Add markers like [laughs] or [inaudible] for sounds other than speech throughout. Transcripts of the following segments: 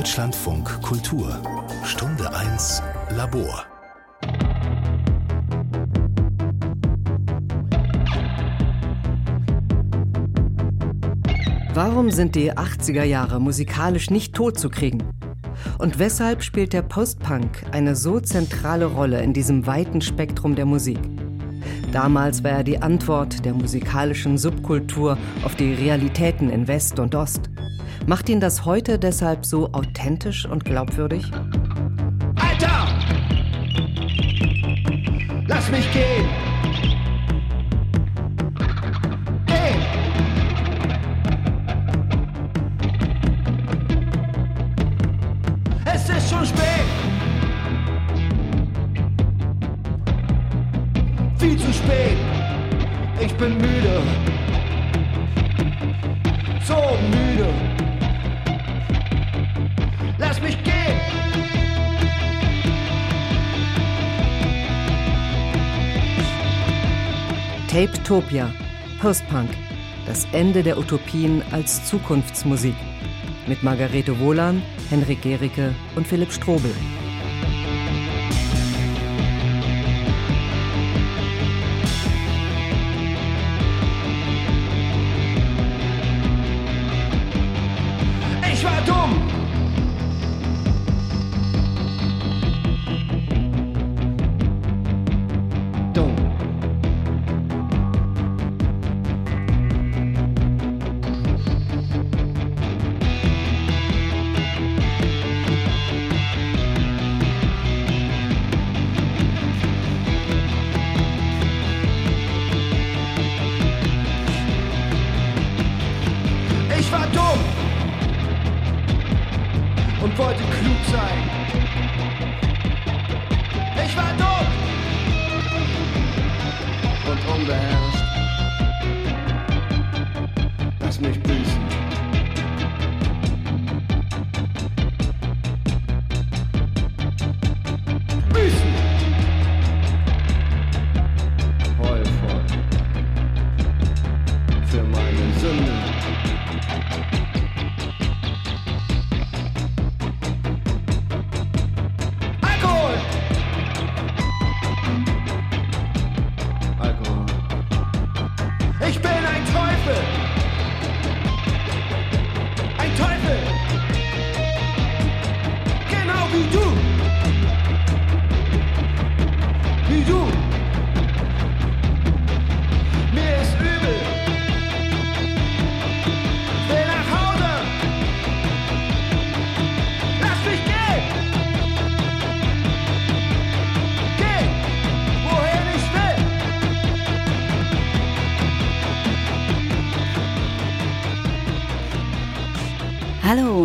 Deutschlandfunk Kultur Stunde 1 Labor Warum sind die 80er Jahre musikalisch nicht totzukriegen? Und weshalb spielt der Postpunk eine so zentrale Rolle in diesem weiten Spektrum der Musik? Damals war er die Antwort der musikalischen Subkultur auf die Realitäten in West und Ost. Macht ihn das heute deshalb so authentisch und glaubwürdig? Alter! Lass mich gehen! Tape-Topia, Postpunk, das Ende der Utopien als Zukunftsmusik. Mit Margarete Wohlan, Henrik Gericke und Philipp Strobel.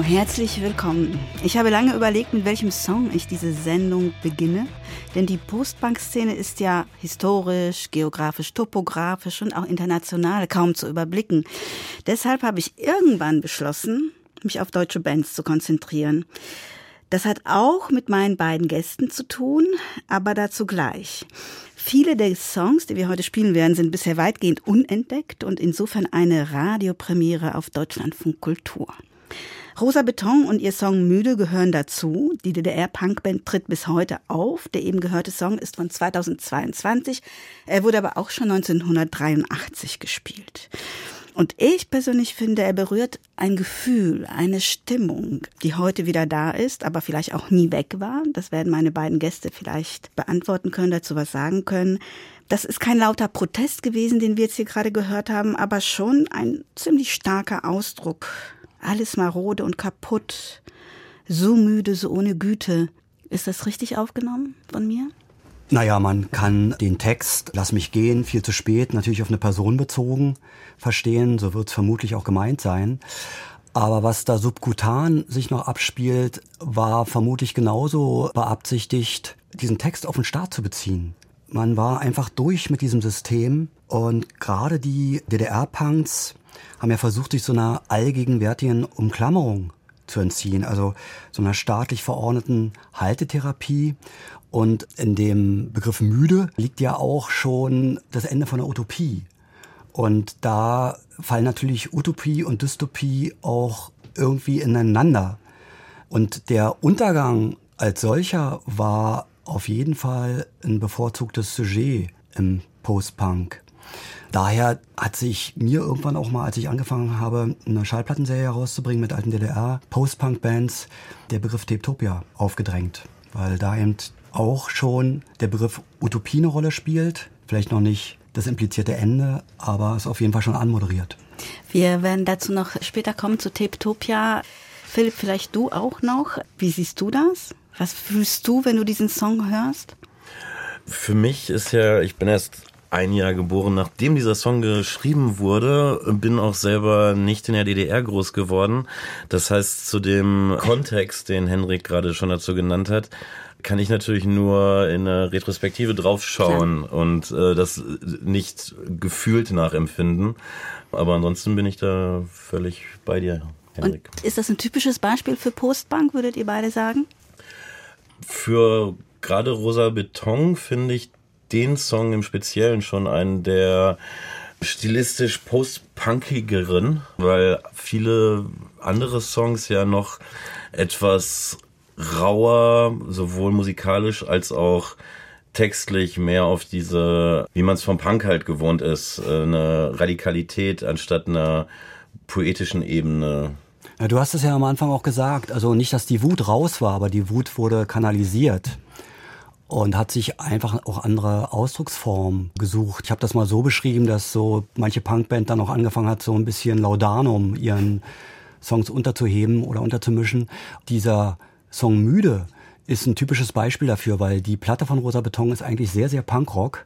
Herzlich willkommen. Ich habe lange überlegt, mit welchem Song ich diese Sendung beginne, denn die Postbank-Szene ist ja historisch, geografisch, topografisch und auch international kaum zu überblicken. Deshalb habe ich irgendwann beschlossen, mich auf deutsche Bands zu konzentrieren. Das hat auch mit meinen beiden Gästen zu tun, aber dazu gleich. Viele der Songs, die wir heute spielen werden, sind bisher weitgehend unentdeckt und insofern eine Radiopremiere auf Deutschlandfunk Kultur. Rosa Beton und ihr Song Müde gehören dazu. Die DDR-Punkband tritt bis heute auf. Der eben gehörte Song ist von 2022. Er wurde aber auch schon 1983 gespielt. Und ich persönlich finde, er berührt ein Gefühl, eine Stimmung, die heute wieder da ist, aber vielleicht auch nie weg war. Das werden meine beiden Gäste vielleicht beantworten können, dazu was sagen können. Das ist kein lauter Protest gewesen, den wir jetzt hier gerade gehört haben, aber schon ein ziemlich starker Ausdruck alles marode und kaputt, so müde, so ohne Güte. Ist das richtig aufgenommen von mir? Naja, man kann den Text Lass mich gehen, viel zu spät, natürlich auf eine Person bezogen verstehen, so wird es vermutlich auch gemeint sein. Aber was da subkutan sich noch abspielt, war vermutlich genauso beabsichtigt, diesen Text auf den Staat zu beziehen. Man war einfach durch mit diesem System und gerade die DDR-Punks haben ja versucht, sich so einer allgegenwärtigen Umklammerung zu entziehen, also so einer staatlich verordneten Haltetherapie. Und in dem Begriff müde liegt ja auch schon das Ende von der Utopie. Und da fallen natürlich Utopie und Dystopie auch irgendwie ineinander. Und der Untergang als solcher war auf jeden Fall ein bevorzugtes Sujet im Post-Punk. Daher hat sich mir irgendwann auch mal, als ich angefangen habe, eine Schallplattenserie herauszubringen mit alten DDR-Post-Punk-Bands, der Begriff Teptopia aufgedrängt. Weil da eben auch schon der Begriff Utopie eine Rolle spielt. Vielleicht noch nicht das implizierte Ende, aber es auf jeden Fall schon anmoderiert. Wir werden dazu noch später kommen zu Teptopia. Philipp, vielleicht du auch noch. Wie siehst du das? Was fühlst du, wenn du diesen Song hörst? Für mich ist ja, ich bin erst ein Jahr geboren, nachdem dieser Song geschrieben wurde, bin auch selber nicht in der DDR groß geworden. Das heißt, zu dem Kontext, den Henrik gerade schon dazu genannt hat, kann ich natürlich nur in eine Retrospektive draufschauen Klar. und äh, das nicht gefühlt nachempfinden. Aber ansonsten bin ich da völlig bei dir, Henrik. Und ist das ein typisches Beispiel für Postbank, würdet ihr beide sagen? Für gerade Rosa Beton finde ich den Song im Speziellen schon einen der stilistisch post-punkigeren, weil viele andere Songs ja noch etwas rauer, sowohl musikalisch als auch textlich mehr auf diese, wie man es vom Punk halt gewohnt ist, äh, eine Radikalität anstatt einer poetischen Ebene. Ja, du hast es ja am Anfang auch gesagt, also nicht, dass die Wut raus war, aber die Wut wurde kanalisiert und hat sich einfach auch andere Ausdrucksformen gesucht. Ich habe das mal so beschrieben, dass so manche Punkband dann auch angefangen hat, so ein bisschen Laudanum ihren Songs unterzuheben oder unterzumischen. Dieser Song Müde ist ein typisches Beispiel dafür, weil die Platte von Rosa Beton ist eigentlich sehr, sehr Punkrock.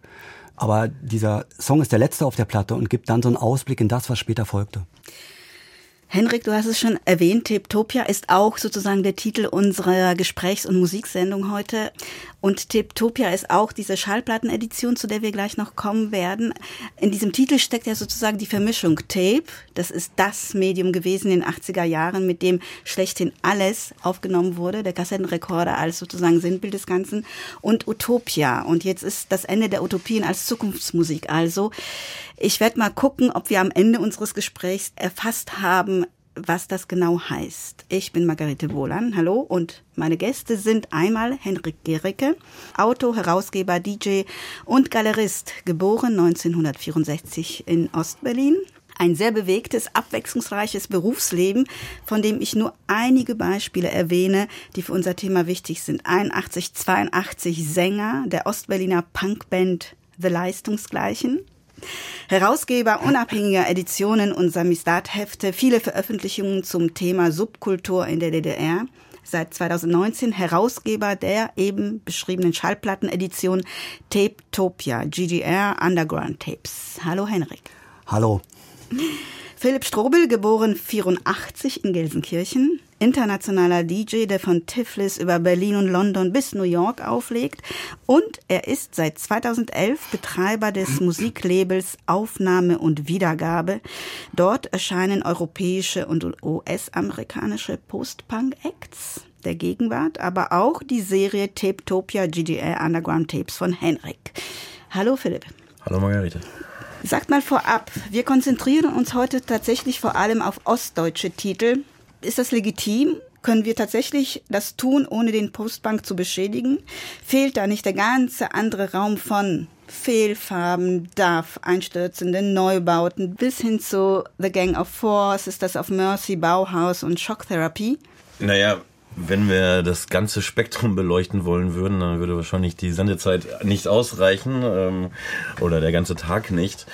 Aber dieser Song ist der letzte auf der Platte und gibt dann so einen Ausblick in das, was später folgte. Henrik, du hast es schon erwähnt, Teptopia ist auch sozusagen der Titel unserer Gesprächs- und Musiksendung heute. Und Teptopia ist auch diese Schallplattenedition, zu der wir gleich noch kommen werden. In diesem Titel steckt ja sozusagen die Vermischung Tape. Das ist das Medium gewesen in den 80er Jahren, mit dem schlechthin alles aufgenommen wurde. Der Kassettenrekorder als sozusagen Sinnbild des Ganzen. Und Utopia. Und jetzt ist das Ende der Utopien als Zukunftsmusik. Also, ich werde mal gucken, ob wir am Ende unseres Gesprächs erfasst haben, was das genau heißt. Ich bin Margarete Wohlan, hallo, und meine Gäste sind einmal Henrik Gericke, Autor, Herausgeber, DJ und Galerist, geboren 1964 in Ostberlin. Ein sehr bewegtes, abwechslungsreiches Berufsleben, von dem ich nur einige Beispiele erwähne, die für unser Thema wichtig sind. 81, 82 Sänger der Ostberliner Punkband The Leistungsgleichen, Herausgeber unabhängiger Editionen und Samistat-Hefte, viele Veröffentlichungen zum Thema Subkultur in der DDR. Seit 2019 Herausgeber der eben beschriebenen Schallplattenedition Tapetopia, GDR Underground Tapes. Hallo Henrik. Hallo. Philipp Strobel, geboren 84 in Gelsenkirchen, internationaler DJ, der von Tiflis über Berlin und London bis New York auflegt. Und er ist seit 2011 Betreiber des Musiklabels Aufnahme und Wiedergabe. Dort erscheinen europäische und US-amerikanische Post-Punk-Acts der Gegenwart, aber auch die Serie Tapetopia GDR Underground Tapes von Henrik. Hallo Philipp. Hallo Margarete. Sagt mal vorab, wir konzentrieren uns heute tatsächlich vor allem auf ostdeutsche Titel, ist das legitim? Können wir tatsächlich das tun, ohne den Postbank zu beschädigen? Fehlt da nicht der ganze andere Raum von Fehlfarben, DAF, einstürzenden Neubauten bis hin zu The Gang of Four, Sisters of Mercy, Bauhaus und Schocktherapie? Naja, wenn wir das ganze Spektrum beleuchten wollen würden, dann würde wahrscheinlich die Sendezeit nicht ausreichen ähm, oder der ganze Tag nicht.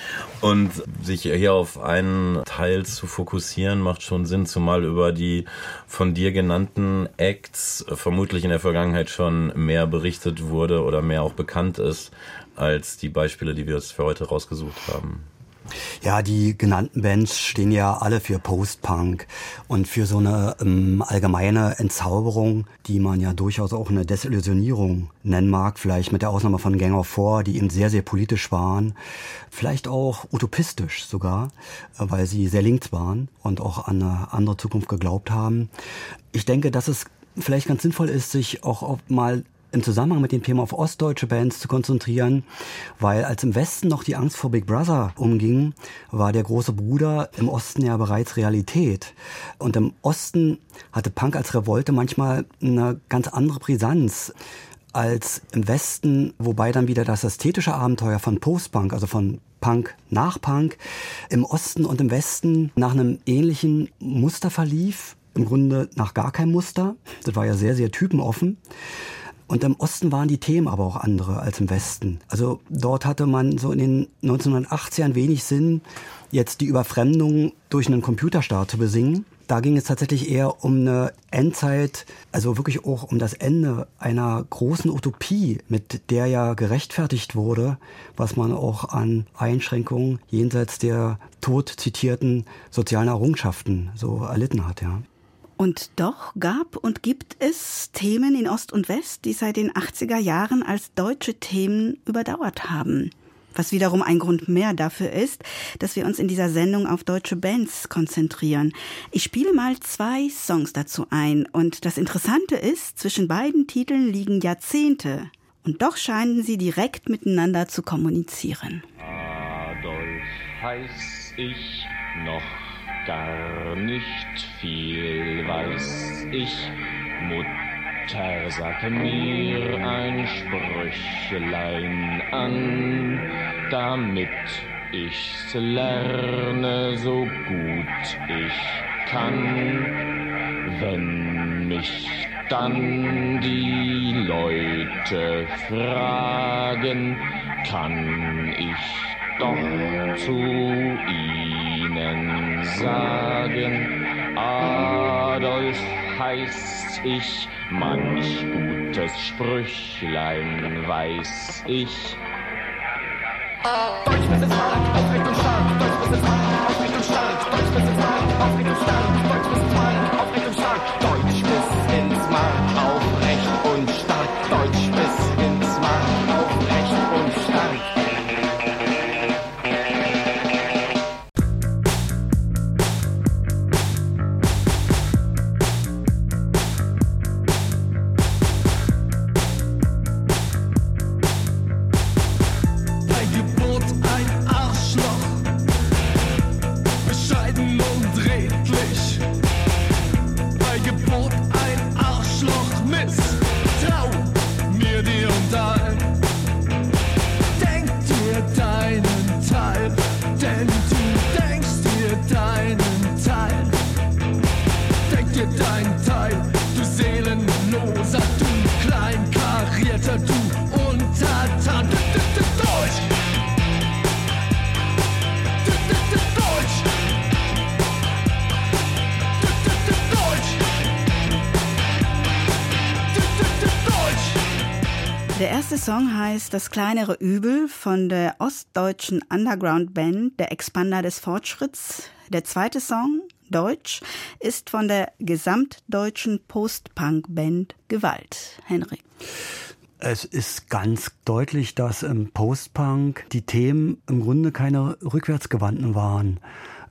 Und sich hier auf einen Teil zu fokussieren, macht schon Sinn, zumal über die von dir genannten Acts vermutlich in der Vergangenheit schon mehr berichtet wurde oder mehr auch bekannt ist als die Beispiele, die wir jetzt für heute rausgesucht haben. Ja, die genannten Bands stehen ja alle für Post-Punk und für so eine ähm, allgemeine Entzauberung, die man ja durchaus auch eine Desillusionierung nennen mag, vielleicht mit der Ausnahme von Gang of Four, die eben sehr, sehr politisch waren, vielleicht auch utopistisch sogar, äh, weil sie sehr links waren und auch an eine andere Zukunft geglaubt haben. Ich denke, dass es vielleicht ganz sinnvoll ist, sich auch mal im Zusammenhang mit dem Thema auf ostdeutsche Bands zu konzentrieren, weil als im Westen noch die Angst vor Big Brother umging, war der große Bruder im Osten ja bereits Realität. Und im Osten hatte Punk als Revolte manchmal eine ganz andere Brisanz als im Westen, wobei dann wieder das ästhetische Abenteuer von Postpunk, also von Punk nach Punk, im Osten und im Westen nach einem ähnlichen Muster verlief. Im Grunde nach gar kein Muster. Das war ja sehr, sehr typenoffen. Und im Osten waren die Themen aber auch andere als im Westen. Also dort hatte man so in den 1980ern wenig Sinn, jetzt die Überfremdung durch einen Computerstart zu besingen. Da ging es tatsächlich eher um eine Endzeit, also wirklich auch um das Ende einer großen Utopie, mit der ja gerechtfertigt wurde, was man auch an Einschränkungen jenseits der tot zitierten sozialen Errungenschaften so erlitten hat, ja. Und doch gab und gibt es Themen in Ost und West, die seit den 80er Jahren als deutsche Themen überdauert haben. Was wiederum ein Grund mehr dafür ist, dass wir uns in dieser Sendung auf deutsche Bands konzentrieren. Ich spiele mal zwei Songs dazu ein. Und das Interessante ist, zwischen beiden Titeln liegen Jahrzehnte. Und doch scheinen sie direkt miteinander zu kommunizieren. Adolf heiß ich noch gar nicht viel weiß ich. Mutter sagte mir ein Sprüchlein an, damit ich's lerne so gut ich kann. Wenn mich dann die Leute fragen, kann ich doch zu ihnen sagen, Adolf heißt ich, manch gutes Sprüchlein weiß ich. Deutsch bis Mark, aufrecht und stark, Deutsch bis aufrecht und stark, Deutsch bis aufrecht und stark, Deutsch Song heißt Das kleinere Übel von der ostdeutschen Underground-Band Der Expander des Fortschritts. Der zweite Song, Deutsch, ist von der gesamtdeutschen Post-Punk-Band Gewalt. Henrik. Es ist ganz deutlich, dass im Post-Punk die Themen im Grunde keine rückwärtsgewandten waren.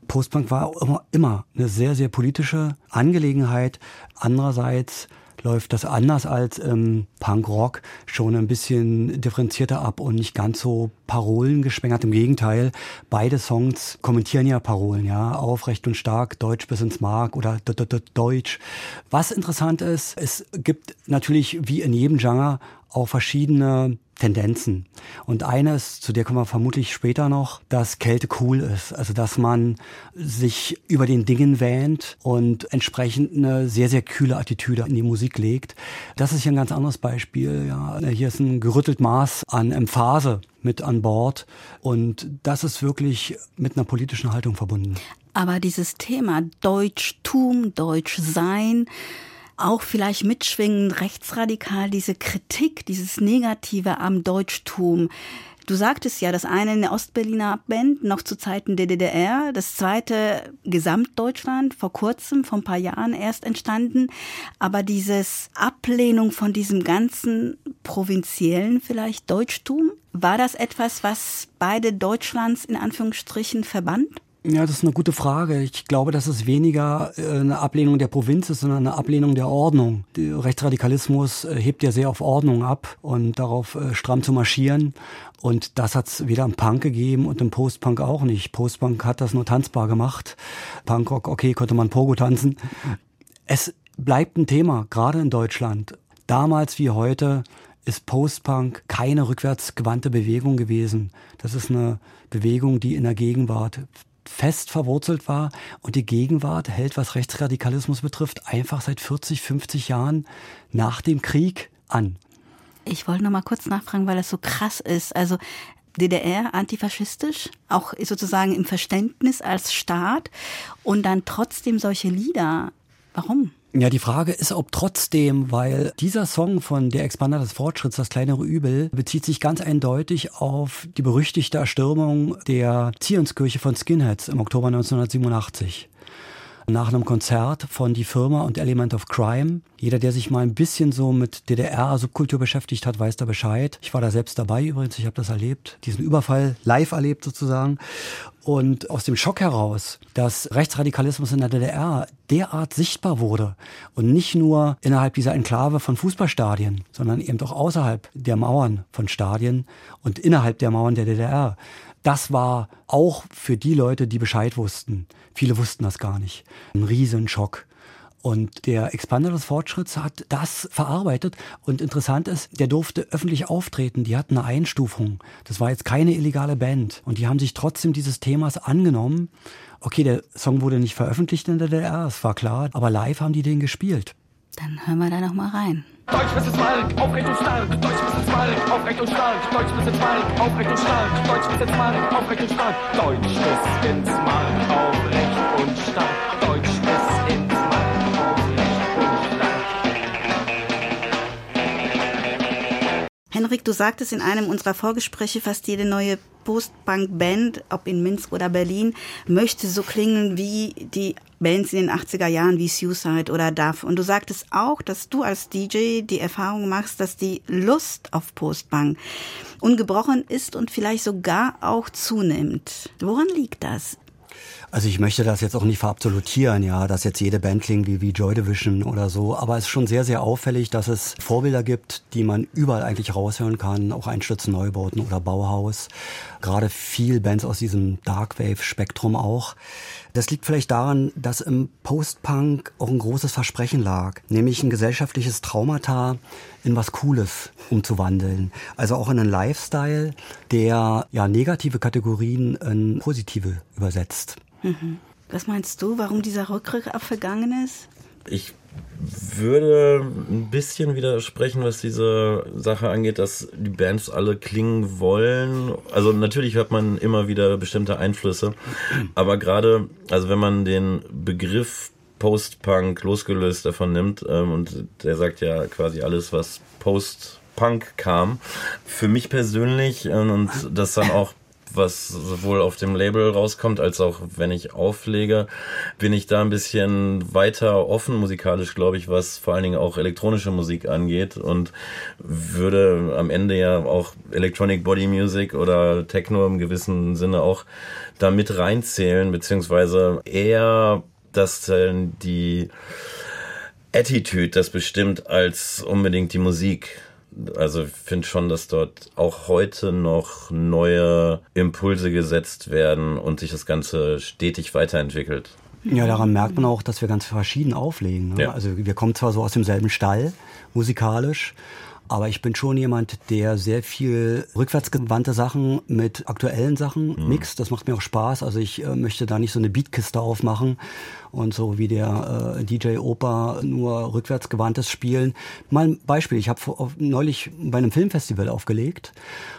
Postpunk war immer, immer eine sehr, sehr politische Angelegenheit. Andererseits läuft das anders als im Punkrock schon ein bisschen differenzierter ab und nicht ganz so parolengeschwängert. Im Gegenteil, beide Songs kommentieren ja Parolen, ja, aufrecht und stark, Deutsch bis ins Mark oder Deutsch. Was interessant ist, es gibt natürlich wie in jedem Genre auch verschiedene Tendenzen. Und eines, zu der kommen wir vermutlich später noch, dass Kälte cool ist. Also dass man sich über den Dingen wähnt und entsprechend eine sehr, sehr kühle Attitüde in die Musik legt. Das ist hier ein ganz anderes Beispiel. Ja. Hier ist ein gerüttelt Maß an Emphase mit an Bord. Und das ist wirklich mit einer politischen Haltung verbunden. Aber dieses Thema Deutschtum, Deutschsein, auch vielleicht mitschwingen, rechtsradikal, diese Kritik, dieses Negative am Deutschtum. Du sagtest ja, das eine eine Ostberliner Band, noch zu Zeiten der DDR, das zweite Gesamtdeutschland, vor kurzem, vor ein paar Jahren erst entstanden. Aber dieses Ablehnung von diesem ganzen provinziellen vielleicht Deutschtum, war das etwas, was beide Deutschlands in Anführungsstrichen verband? Ja, das ist eine gute Frage. Ich glaube, dass es weniger äh, eine Ablehnung der Provinz ist, sondern eine Ablehnung der Ordnung. Der Rechtsradikalismus äh, hebt ja sehr auf Ordnung ab und darauf äh, stramm zu marschieren. Und das hat es weder im Punk gegeben und im Postpunk auch nicht. Postpunk hat das nur tanzbar gemacht. Punkrock, okay, konnte man Pogo tanzen. Es bleibt ein Thema, gerade in Deutschland. Damals wie heute ist Postpunk keine rückwärtsgewandte Bewegung gewesen. Das ist eine Bewegung, die in der Gegenwart fest verwurzelt war und die Gegenwart hält, was Rechtsradikalismus betrifft, einfach seit 40, 50 Jahren nach dem Krieg an. Ich wollte noch mal kurz nachfragen, weil das so krass ist. Also DDR antifaschistisch, auch sozusagen im Verständnis als Staat und dann trotzdem solche Lieder. Warum? Ja, die Frage ist, ob trotzdem, weil dieser Song von Der Expander des Fortschritts, das kleinere Übel, bezieht sich ganz eindeutig auf die berüchtigte Erstürmung der Zionskirche von Skinheads im Oktober 1987 nach einem Konzert von Die Firma und Element of Crime. Jeder, der sich mal ein bisschen so mit DDR-Subkultur beschäftigt hat, weiß da Bescheid. Ich war da selbst dabei übrigens, ich habe das erlebt, diesen Überfall live erlebt sozusagen. Und aus dem Schock heraus, dass Rechtsradikalismus in der DDR derart sichtbar wurde und nicht nur innerhalb dieser Enklave von Fußballstadien, sondern eben auch außerhalb der Mauern von Stadien und innerhalb der Mauern der DDR, das war auch für die Leute, die Bescheid wussten. Viele wussten das gar nicht. Ein Riesenschock. Und der Expander des Fortschritts hat das verarbeitet. Und interessant ist, der durfte öffentlich auftreten. Die hatten eine Einstufung. Das war jetzt keine illegale Band. Und die haben sich trotzdem dieses Themas angenommen. Okay, der Song wurde nicht veröffentlicht in der DDR, das war klar. Aber live haben die den gespielt. Dann hören wir da noch mal rein. Deutsch bis ins Mark, aufrecht und stark. Deutsch bis ins Mark, aufrecht und stark. Deutsch bis ins Mark, aufrecht und stark. Deutsch bis ins Mark, aufrecht und stark. Deutsch bis ins Mark, aufrecht und stark. Deutsch bis ins Mark, aufrecht und stark. Henrik, du sagtest in einem unserer Vorgespräche, fast jede neue Postpunk-Band, ob in Minsk oder Berlin, möchte so klingen wie die Bands in den 80er Jahren wie Suicide oder Duff. Und du sagtest auch, dass du als DJ die Erfahrung machst, dass die Lust auf Postpunk ungebrochen ist und vielleicht sogar auch zunimmt. Woran liegt das? Also ich möchte das jetzt auch nicht verabsolutieren, ja, dass jetzt jede Band klingt wie, wie Joy Division oder so, aber es ist schon sehr, sehr auffällig, dass es Vorbilder gibt, die man überall eigentlich raushören kann, auch Einstürzen Neubauten oder Bauhaus. Gerade viel Bands aus diesem Darkwave-Spektrum auch. Das liegt vielleicht daran, dass im Post-Punk auch ein großes Versprechen lag, nämlich ein gesellschaftliches Traumata in was Cooles umzuwandeln. Also auch in einen Lifestyle, der ja negative Kategorien in positive übersetzt. Mhm. Was meinst du, warum dieser Rückgriff auf Vergangenes? Ich würde ein bisschen widersprechen, was diese Sache angeht, dass die Bands alle klingen wollen. Also natürlich hört man immer wieder bestimmte Einflüsse, aber gerade, also wenn man den Begriff Post-Punk losgelöst davon nimmt, ähm, und der sagt ja quasi alles, was Post-Punk kam, für mich persönlich, ähm, und das dann auch was sowohl auf dem Label rauskommt, als auch wenn ich auflege, bin ich da ein bisschen weiter offen musikalisch, glaube ich, was vor allen Dingen auch elektronische Musik angeht und würde am Ende ja auch Electronic Body Music oder Techno im gewissen Sinne auch da mit reinzählen, beziehungsweise eher, dass die Attitude das bestimmt als unbedingt die Musik also ich finde schon, dass dort auch heute noch neue Impulse gesetzt werden und sich das Ganze stetig weiterentwickelt. Ja, daran merkt man auch, dass wir ganz verschieden auflegen. Ne? Ja. Also wir kommen zwar so aus demselben Stall, musikalisch, aber ich bin schon jemand, der sehr viel rückwärtsgewandte Sachen mit aktuellen Sachen mhm. mixt. Das macht mir auch Spaß. Also ich äh, möchte da nicht so eine Beatkiste aufmachen und so wie der äh, DJ Opa nur rückwärtsgewandtes spielen. Mal ein Beispiel. Ich habe neulich bei einem Filmfestival aufgelegt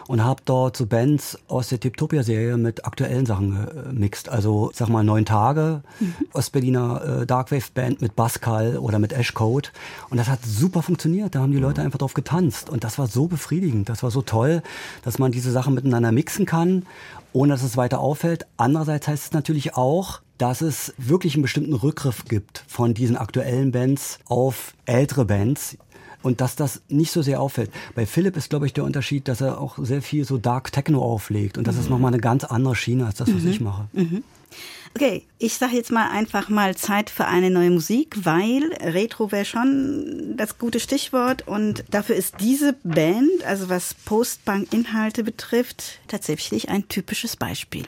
und habe dort so Bands aus der Tiptopia-Serie mit aktuellen Sachen gemixt. Also sag mal neun Tage, mhm. Ostberliner äh, Darkwave-Band mit Pascal oder mit Ashcode. Und das hat super funktioniert. Da haben die Leute einfach drauf getanzt. Und das war so befriedigend, das war so toll, dass man diese Sachen miteinander mixen kann, ohne dass es weiter auffällt. Andererseits heißt es natürlich auch, dass es wirklich einen bestimmten Rückgriff gibt von diesen aktuellen Bands auf ältere Bands und dass das nicht so sehr auffällt. Bei Philipp ist, glaube ich, der Unterschied, dass er auch sehr viel so Dark Techno auflegt und das mhm. ist nochmal eine ganz andere Schiene als das, was mhm. ich mache. Mhm. Okay, ich sage jetzt mal einfach mal Zeit für eine neue Musik, weil Retro wäre schon das gute Stichwort und dafür ist diese Band, also was Postbank-Inhalte betrifft, tatsächlich ein typisches Beispiel.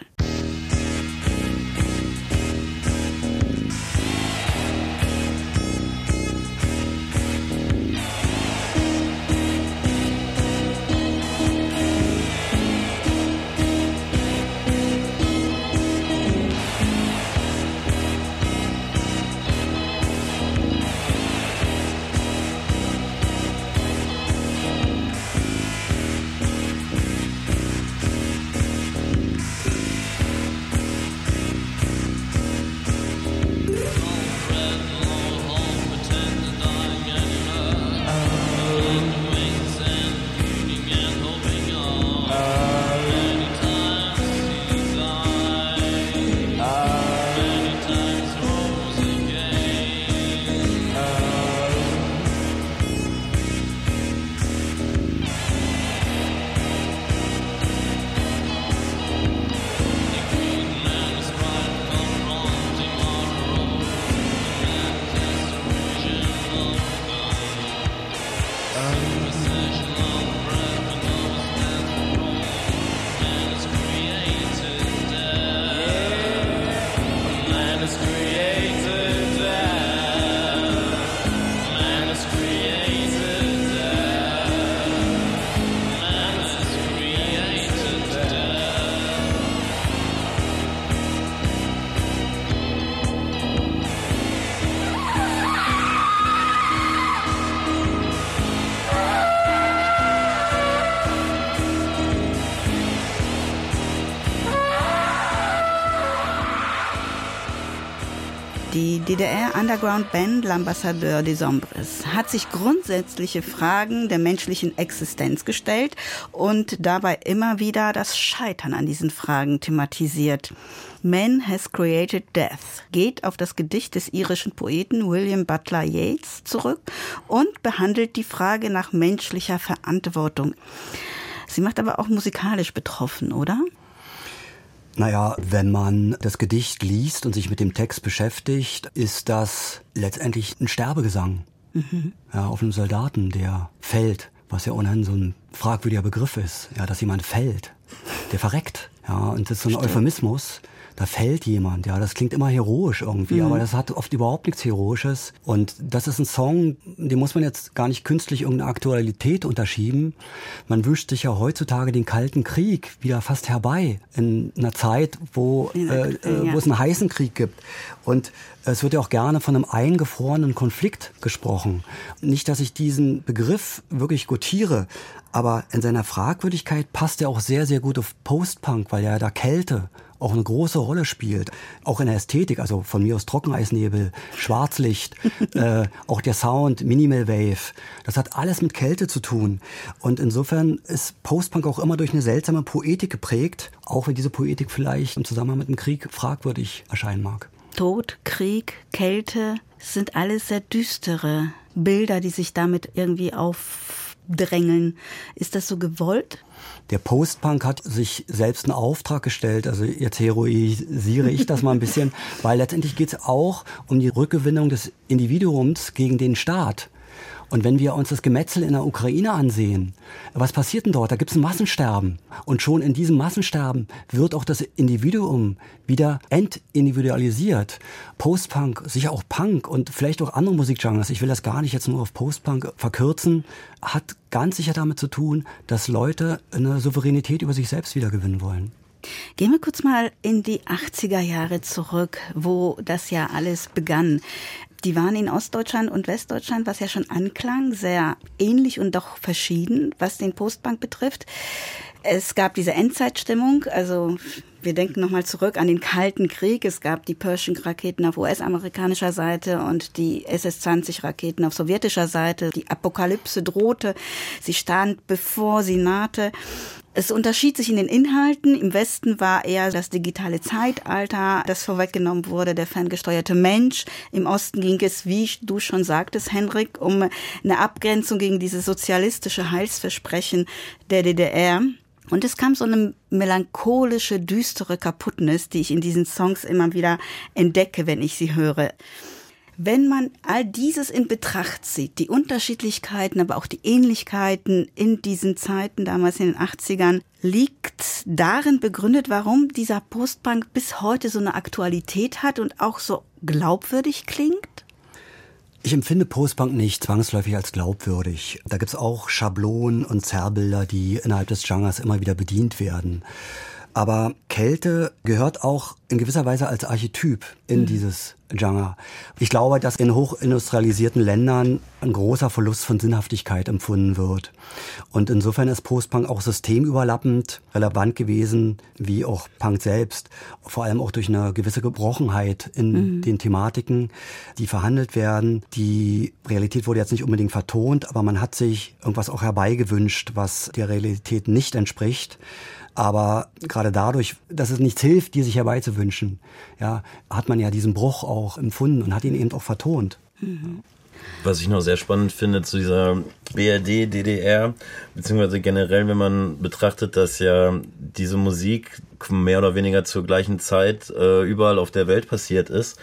Die DDR-Underground-Band L'Ambassadeur des Ombres hat sich grundsätzliche Fragen der menschlichen Existenz gestellt und dabei immer wieder das Scheitern an diesen Fragen thematisiert. Man has created death geht auf das Gedicht des irischen Poeten William Butler Yeats zurück und behandelt die Frage nach menschlicher Verantwortung. Sie macht aber auch musikalisch betroffen, oder? Naja, wenn man das Gedicht liest und sich mit dem Text beschäftigt, ist das letztendlich ein Sterbegesang. Mhm. Ja, auf einem Soldaten, der fällt, was ja ohnehin so ein fragwürdiger Begriff ist, ja, dass jemand fällt, der verreckt. Ja, und das ist so ein Stimmt. Euphemismus da fällt jemand, ja, das klingt immer heroisch irgendwie, mhm. aber das hat oft überhaupt nichts Heroisches. Und das ist ein Song, den muss man jetzt gar nicht künstlich irgendeine Aktualität unterschieben. Man wünscht sich ja heutzutage den Kalten Krieg wieder fast herbei, in einer Zeit, wo, äh, äh, wo es einen heißen Krieg gibt. Und es wird ja auch gerne von einem eingefrorenen Konflikt gesprochen. Nicht, dass ich diesen Begriff wirklich gutiere, aber in seiner Fragwürdigkeit passt er auch sehr, sehr gut auf Postpunk, weil ja da Kälte auch eine große Rolle spielt. Auch in der Ästhetik, also von mir aus Trockeneisnebel, Schwarzlicht, [laughs] äh, auch der Sound, Minimal Wave. Das hat alles mit Kälte zu tun. Und insofern ist Postpunk auch immer durch eine seltsame Poetik geprägt, auch wenn diese Poetik vielleicht im Zusammenhang mit dem Krieg fragwürdig erscheinen mag. Tod, Krieg, Kälte sind alles sehr düstere Bilder, die sich damit irgendwie aufdrängeln. Ist das so gewollt? Der Postpunk hat sich selbst einen Auftrag gestellt, also jetzt heroisiere ich das mal ein bisschen, [laughs] weil letztendlich geht es auch um die Rückgewinnung des Individuums gegen den Staat. Und wenn wir uns das Gemetzel in der Ukraine ansehen, was passiert denn dort? Da gibt es ein Massensterben. Und schon in diesem Massensterben wird auch das Individuum wieder entindividualisiert. Postpunk, sicher auch Punk und vielleicht auch andere Musikgenres, ich will das gar nicht jetzt nur auf Postpunk verkürzen, hat ganz sicher damit zu tun, dass Leute eine Souveränität über sich selbst wiedergewinnen wollen. Gehen wir kurz mal in die 80er Jahre zurück, wo das ja alles begann. Die waren in Ostdeutschland und Westdeutschland, was ja schon anklang, sehr ähnlich und doch verschieden, was den Postbank betrifft. Es gab diese Endzeitstimmung, also wir denken nochmal zurück an den Kalten Krieg. Es gab die Pershing-Raketen auf US-amerikanischer Seite und die SS-20-Raketen auf sowjetischer Seite. Die Apokalypse drohte. Sie stand bevor, sie nahte. Es unterschied sich in den Inhalten. Im Westen war eher das digitale Zeitalter, das vorweggenommen wurde, der ferngesteuerte Mensch. Im Osten ging es, wie du schon sagtest, Henrik, um eine Abgrenzung gegen dieses sozialistische Heilsversprechen der DDR. Und es kam so eine melancholische, düstere Kaputtnis, die ich in diesen Songs immer wieder entdecke, wenn ich sie höre. Wenn man all dieses in Betracht zieht, die Unterschiedlichkeiten, aber auch die Ähnlichkeiten in diesen Zeiten, damals in den 80ern, liegt darin begründet, warum dieser Postpunk bis heute so eine Aktualität hat und auch so glaubwürdig klingt? Ich empfinde Postpunk nicht zwangsläufig als glaubwürdig. Da gibt's auch Schablonen und Zerrbilder, die innerhalb des Genres immer wieder bedient werden. Aber Kälte gehört auch in gewisser Weise als Archetyp in mhm. dieses Genre. Ich glaube, dass in hochindustrialisierten Ländern ein großer Verlust von Sinnhaftigkeit empfunden wird. Und insofern ist Postpunk auch systemüberlappend relevant gewesen, wie auch Punk selbst. Vor allem auch durch eine gewisse Gebrochenheit in mhm. den Thematiken, die verhandelt werden. Die Realität wurde jetzt nicht unbedingt vertont, aber man hat sich irgendwas auch herbeigewünscht, was der Realität nicht entspricht. Aber gerade dadurch, dass es nichts hilft, die sich herbeizuwünschen, ja, hat man ja diesen Bruch auch empfunden und hat ihn eben auch vertont. Mhm. Was ich noch sehr spannend finde zu dieser BRD, DDR, beziehungsweise generell, wenn man betrachtet, dass ja diese Musik mehr oder weniger zur gleichen Zeit äh, überall auf der Welt passiert ist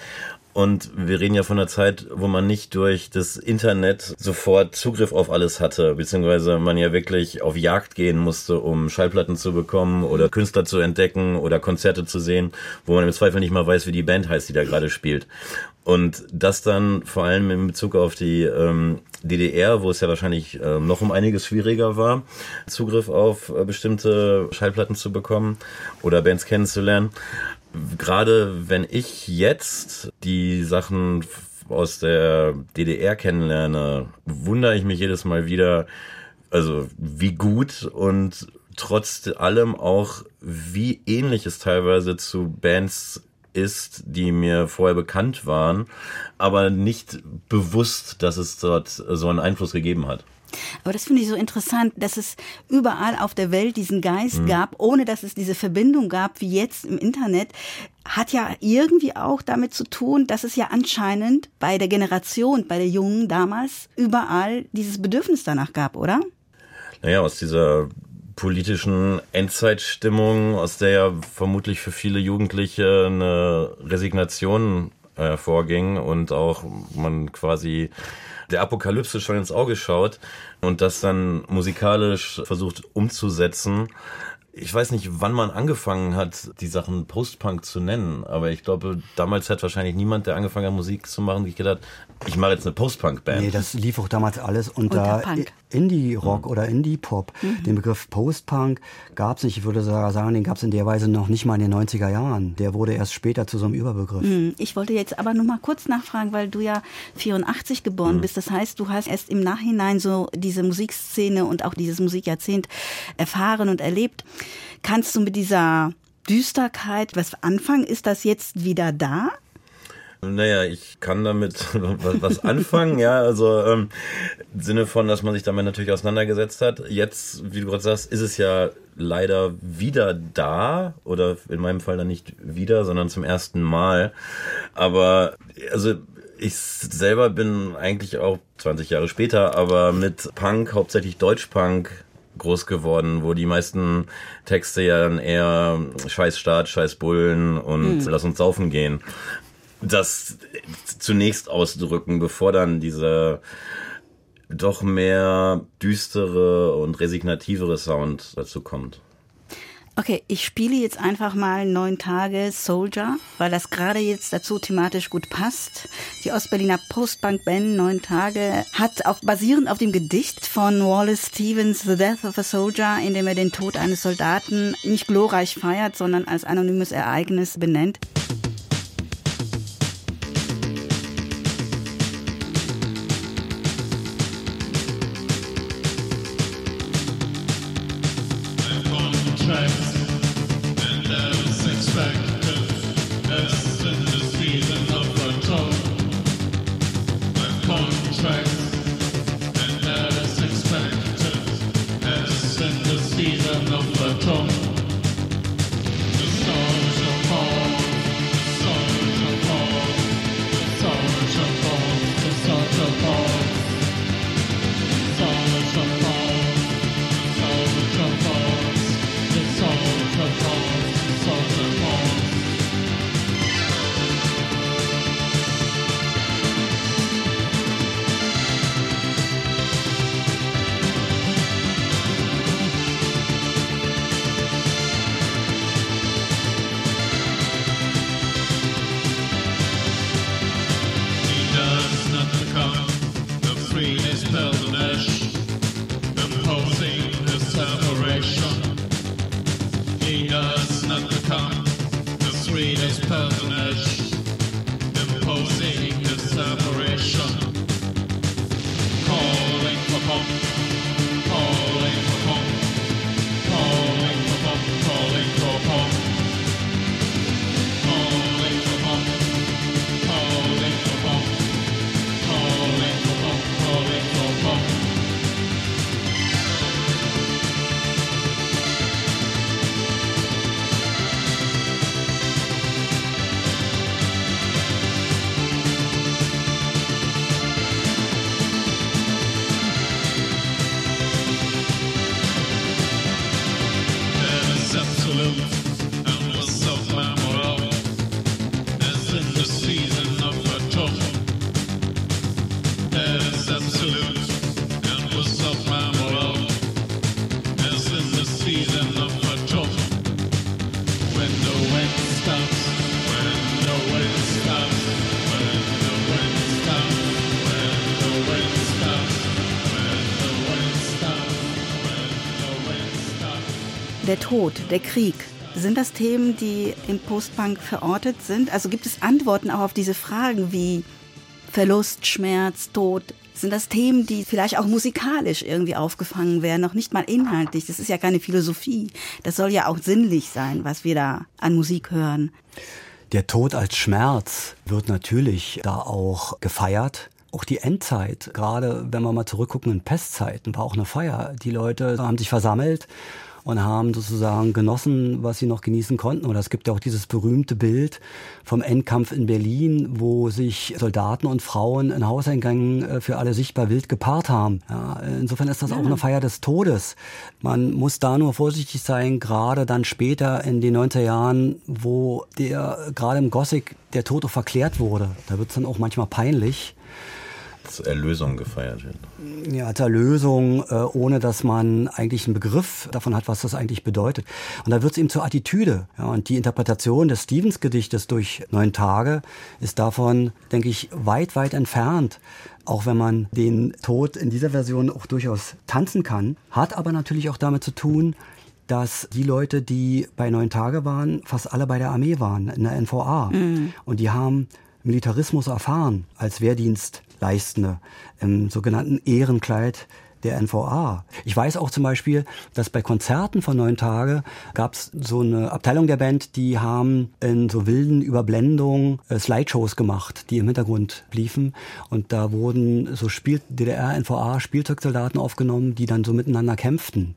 und wir reden ja von einer Zeit, wo man nicht durch das Internet sofort Zugriff auf alles hatte, beziehungsweise man ja wirklich auf Jagd gehen musste, um Schallplatten zu bekommen oder Künstler zu entdecken oder Konzerte zu sehen, wo man im Zweifel nicht mal weiß, wie die Band heißt, die da gerade spielt. Und das dann vor allem in Bezug auf die ähm, DDR, wo es ja wahrscheinlich äh, noch um einiges schwieriger war, Zugriff auf äh, bestimmte Schallplatten zu bekommen oder Bands kennenzulernen gerade wenn ich jetzt die Sachen aus der DDR kennenlerne, wundere ich mich jedes Mal wieder, also wie gut und trotz allem auch, wie ähnlich es teilweise zu Bands ist, die mir vorher bekannt waren, aber nicht bewusst, dass es dort so einen Einfluss gegeben hat. Aber das finde ich so interessant, dass es überall auf der Welt diesen Geist mhm. gab, ohne dass es diese Verbindung gab wie jetzt im Internet hat ja irgendwie auch damit zu tun, dass es ja anscheinend bei der Generation, bei der Jungen damals überall dieses Bedürfnis danach gab, oder? Naja, aus dieser politischen Endzeitstimmung, aus der ja vermutlich für viele Jugendliche eine Resignation hervorging äh, und auch man quasi der Apokalypse schon ins Auge schaut und das dann musikalisch versucht umzusetzen. Ich weiß nicht, wann man angefangen hat, die Sachen Post-Punk zu nennen, aber ich glaube, damals hat wahrscheinlich niemand, der angefangen hat, Musik zu machen, sich gedacht, ich mache jetzt eine Post-Punk-Band. Nee, das lief auch damals alles unter, unter Indie-Rock mhm. oder Indie-Pop. Mhm. Den Begriff Post-Punk gab es nicht. Ich würde sogar sagen, den gab es in der Weise noch nicht mal in den 90er Jahren. Der wurde erst später zu so einem Überbegriff. Mhm. Ich wollte jetzt aber nur mal kurz nachfragen, weil du ja 84 geboren mhm. bist. Das heißt, du hast erst im Nachhinein so diese Musikszene und auch dieses Musikjahrzehnt erfahren und erlebt. Kannst du mit dieser Düsterkeit was anfangen? Ist das jetzt wieder da? Naja, ich kann damit [laughs] was anfangen, ja, also ähm, im Sinne von, dass man sich damit natürlich auseinandergesetzt hat. Jetzt, wie du gerade sagst, ist es ja leider wieder da oder in meinem Fall dann nicht wieder, sondern zum ersten Mal. Aber also ich selber bin eigentlich auch 20 Jahre später, aber mit Punk, hauptsächlich Deutschpunk, groß geworden, wo die meisten Texte ja dann eher Scheiß Staat, Scheiß Bullen und mhm. Lass uns saufen gehen das zunächst ausdrücken, bevor dann dieser doch mehr düstere und resignativere Sound dazu kommt. Okay, ich spiele jetzt einfach mal neun Tage Soldier, weil das gerade jetzt dazu thematisch gut passt. Die Ostberliner Postbank-Band Neun Tage hat auch basierend auf dem Gedicht von Wallace Stevens The Death of a Soldier, in dem er den Tod eines Soldaten nicht glorreich feiert, sondern als anonymes Ereignis benennt. Der Tod, der Krieg. Sind das Themen, die im Postpunk verortet sind? Also gibt es Antworten auch auf diese Fragen wie Verlust, Schmerz, Tod? Sind das Themen, die vielleicht auch musikalisch irgendwie aufgefangen werden, noch nicht mal inhaltlich? Das ist ja keine Philosophie. Das soll ja auch sinnlich sein, was wir da an Musik hören. Der Tod als Schmerz wird natürlich da auch gefeiert. Auch die Endzeit, gerade wenn wir mal zurückgucken in Pestzeiten, war auch eine Feier. Die Leute haben sich versammelt und haben sozusagen genossen, was sie noch genießen konnten. Oder es gibt ja auch dieses berühmte Bild vom Endkampf in Berlin, wo sich Soldaten und Frauen in Hauseingängen äh, für alle sichtbar wild gepaart haben. Ja, insofern ist das auch eine Feier des Todes. Man muss da nur vorsichtig sein, gerade dann später in den 90er Jahren, wo der gerade im Gothic der Tod auch verklärt wurde. Da wird es dann auch manchmal peinlich. Als Erlösung gefeiert wird. Ja, als Erlösung, äh, ohne dass man eigentlich einen Begriff davon hat, was das eigentlich bedeutet. Und da wird es eben zur Attitüde. Ja, und die Interpretation des Stevens-Gedichtes durch neun Tage ist davon, denke ich, weit, weit entfernt. Auch wenn man den Tod in dieser Version auch durchaus tanzen kann, hat aber natürlich auch damit zu tun, dass die Leute, die bei neun Tage waren, fast alle bei der Armee waren, in der NVA. Und die haben Militarismus erfahren als Wehrdienstleistende im sogenannten Ehrenkleid der NVA. Ich weiß auch zum Beispiel, dass bei Konzerten von Neun Tage gab es so eine Abteilung der Band, die haben in so wilden Überblendungen äh, Slideshows gemacht, die im Hintergrund liefen. Und da wurden so Spiel DDR-NVA Spielzeugsoldaten aufgenommen, die dann so miteinander kämpften.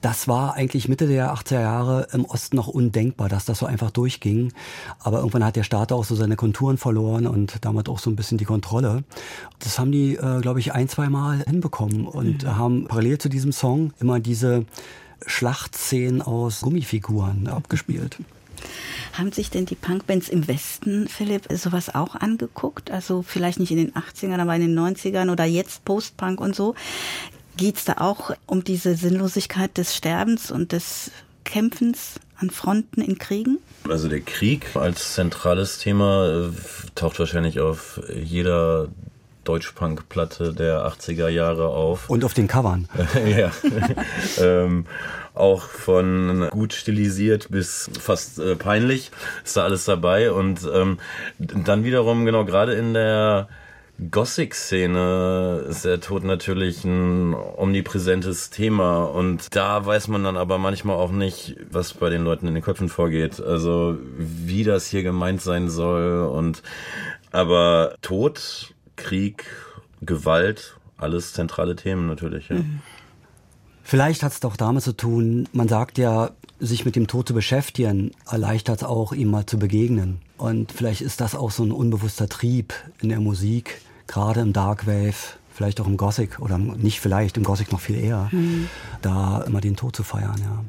Das war eigentlich Mitte der 80er Jahre im Osten noch undenkbar, dass das so einfach durchging. Aber irgendwann hat der Staat auch so seine Konturen verloren und damit auch so ein bisschen die Kontrolle. Das haben die, äh, glaube ich, ein, zwei Mal hinbekommen und haben parallel zu diesem Song immer diese Schlachtszenen aus Gummifiguren abgespielt. Haben sich denn die Punkbands im Westen, Philipp, sowas auch angeguckt? Also vielleicht nicht in den 80ern, aber in den 90ern oder jetzt Postpunk und so. Geht's da auch um diese Sinnlosigkeit des Sterbens und des Kämpfens an Fronten in Kriegen? Also der Krieg als zentrales Thema äh, taucht wahrscheinlich auf jeder Deutschpunk-Platte der 80er Jahre auf. Und auf den Covern. [laughs] ja. ähm, auch von gut stilisiert bis fast äh, peinlich ist da alles dabei. Und ähm, dann wiederum, genau, gerade in der Gothic-Szene ist der Tod natürlich ein omnipräsentes Thema und da weiß man dann aber manchmal auch nicht, was bei den Leuten in den Köpfen vorgeht. Also wie das hier gemeint sein soll und aber Tod, Krieg, Gewalt, alles zentrale Themen natürlich. Ja. Vielleicht hat es doch damit zu tun, man sagt ja, sich mit dem Tod zu beschäftigen, erleichtert es auch, ihm mal zu begegnen. Und vielleicht ist das auch so ein unbewusster Trieb in der Musik, gerade im Darkwave, vielleicht auch im Gothic oder nicht vielleicht, im Gothic noch viel eher, da immer den Tod zu feiern, ja.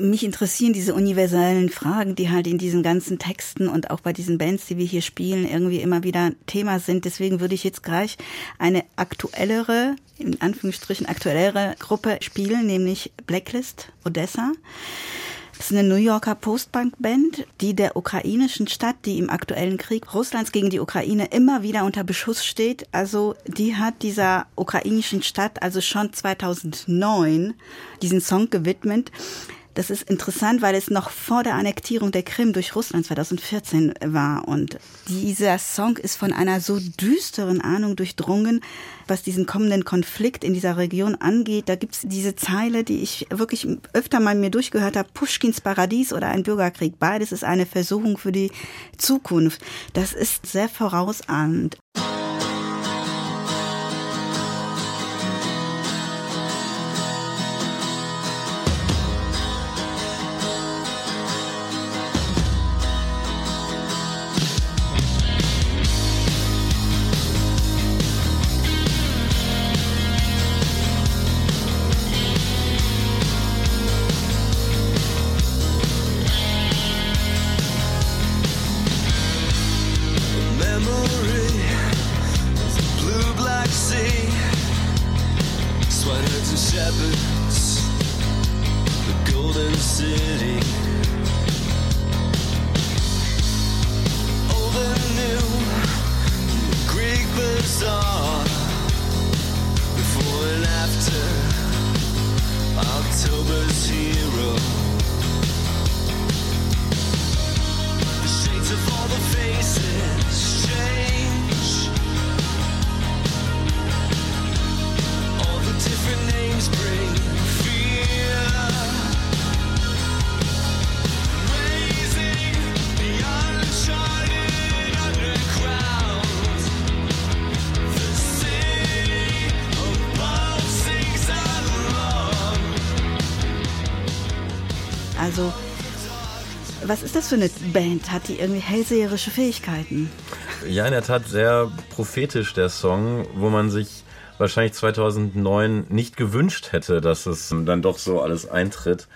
Mich interessieren diese universellen Fragen, die halt in diesen ganzen Texten und auch bei diesen Bands, die wir hier spielen, irgendwie immer wieder Thema sind. Deswegen würde ich jetzt gleich eine aktuellere, in Anführungsstrichen aktuellere Gruppe spielen, nämlich Blacklist Odessa. Das ist eine New Yorker Postpunk-Band, die der ukrainischen Stadt, die im aktuellen Krieg Russlands gegen die Ukraine immer wieder unter Beschuss steht. Also die hat dieser ukrainischen Stadt also schon 2009 diesen Song gewidmet. Das ist interessant, weil es noch vor der Annektierung der Krim durch Russland 2014 war. Und dieser Song ist von einer so düsteren Ahnung durchdrungen, was diesen kommenden Konflikt in dieser Region angeht. Da gibt es diese Zeile, die ich wirklich öfter mal mir durchgehört habe. Pushkins Paradies oder ein Bürgerkrieg. Beides ist eine Versuchung für die Zukunft. Das ist sehr vorausahnend. Was ist das für eine Band? Hat die irgendwie hellseherische Fähigkeiten? Ja, in der Tat sehr prophetisch der Song, wo man sich wahrscheinlich 2009 nicht gewünscht hätte, dass es dann doch so alles eintritt.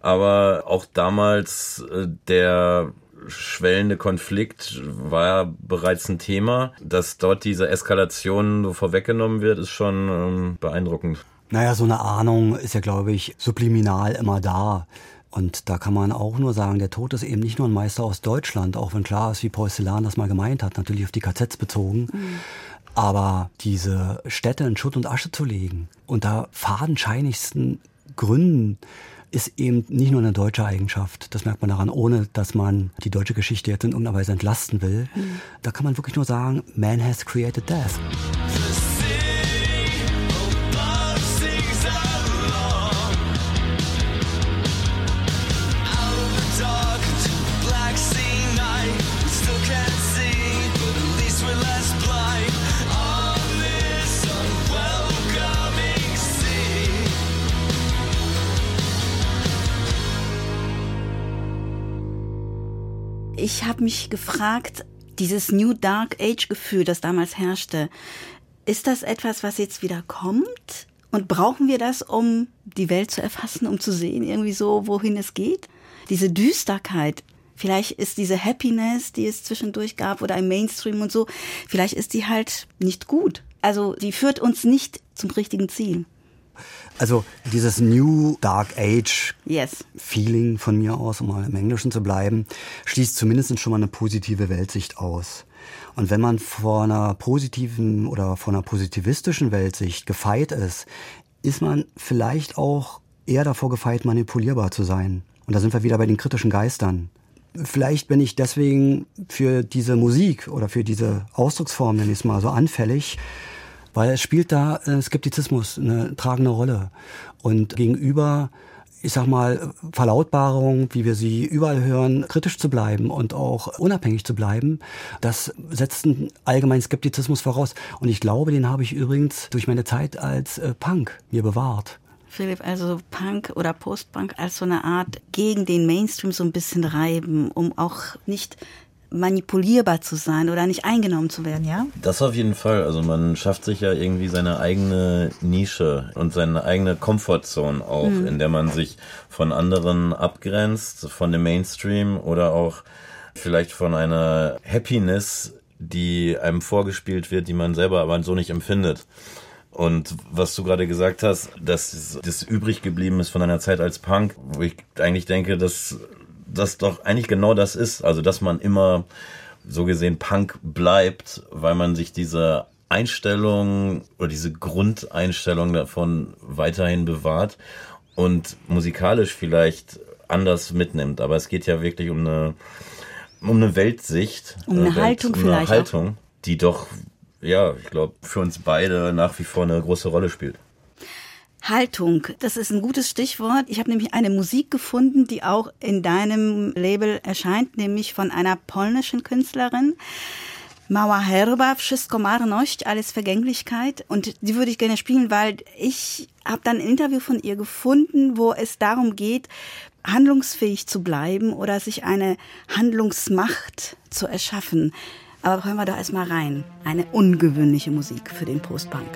Aber auch damals äh, der schwellende Konflikt war bereits ein Thema. Dass dort diese Eskalation so vorweggenommen wird, ist schon ähm, beeindruckend. Naja, so eine Ahnung ist ja, glaube ich, subliminal immer da. Und da kann man auch nur sagen, der Tod ist eben nicht nur ein Meister aus Deutschland, auch wenn klar ist, wie Porzellan das mal gemeint hat, natürlich auf die KZs bezogen. Aber diese Städte in Schutt und Asche zu legen, unter fadenscheinigsten Gründen, ist eben nicht nur eine deutsche Eigenschaft. Das merkt man daran, ohne dass man die deutsche Geschichte jetzt in irgendeiner Weise entlasten will. Da kann man wirklich nur sagen, man has created death. Ich habe mich gefragt, dieses New Dark Age Gefühl, das damals herrschte, ist das etwas, was jetzt wieder kommt? Und brauchen wir das, um die Welt zu erfassen, um zu sehen, irgendwie so, wohin es geht? Diese Düsterkeit. Vielleicht ist diese Happiness, die es zwischendurch gab, oder im Mainstream und so, vielleicht ist die halt nicht gut. Also die führt uns nicht zum richtigen Ziel. Also dieses New Dark Age Yes. Feeling von mir aus, um mal im Englischen zu bleiben, schließt zumindest schon mal eine positive Weltsicht aus. Und wenn man vor einer positiven oder vor einer positivistischen Weltsicht gefeit ist, ist man vielleicht auch eher davor gefeit, manipulierbar zu sein. Und da sind wir wieder bei den kritischen Geistern. Vielleicht bin ich deswegen für diese Musik oder für diese Ausdrucksform, nenne ich es mal, so anfällig, weil es spielt da äh, Skeptizismus eine tragende Rolle. Und gegenüber, ich sag mal, Verlautbarung, wie wir sie überall hören, kritisch zu bleiben und auch unabhängig zu bleiben, das setzt einen allgemeinen Skeptizismus voraus. Und ich glaube, den habe ich übrigens durch meine Zeit als äh, Punk mir bewahrt. Philipp, also Punk oder Postpunk als so eine Art gegen den Mainstream so ein bisschen reiben, um auch nicht manipulierbar zu sein oder nicht eingenommen zu werden, ja? Das auf jeden Fall. Also man schafft sich ja irgendwie seine eigene Nische und seine eigene Comfortzone auch, in der man sich von anderen abgrenzt, von dem Mainstream oder auch vielleicht von einer Happiness, die einem vorgespielt wird, die man selber aber so nicht empfindet. Und was du gerade gesagt hast, dass das übrig geblieben ist von einer Zeit als Punk, wo ich eigentlich denke, dass das doch eigentlich genau das ist. Also, dass man immer so gesehen Punk bleibt, weil man sich diese Einstellung oder diese Grundeinstellung davon weiterhin bewahrt und musikalisch vielleicht anders mitnimmt. Aber es geht ja wirklich um eine, um eine Weltsicht. Um eine äh, Welt- Haltung um vielleicht Eine auch. Haltung, die doch, ja, ich glaube, für uns beide nach wie vor eine große Rolle spielt. Haltung, das ist ein gutes Stichwort. Ich habe nämlich eine Musik gefunden, die auch in deinem Label erscheint, nämlich von einer polnischen Künstlerin. Mała Herba, Wszystko marność, alles Vergänglichkeit. Und die würde ich gerne spielen, weil ich habe dann ein Interview von ihr gefunden, wo es darum geht, handlungsfähig zu bleiben oder sich eine Handlungsmacht zu erschaffen. Aber hören wir doch erstmal rein. Eine ungewöhnliche Musik für den Postpunk.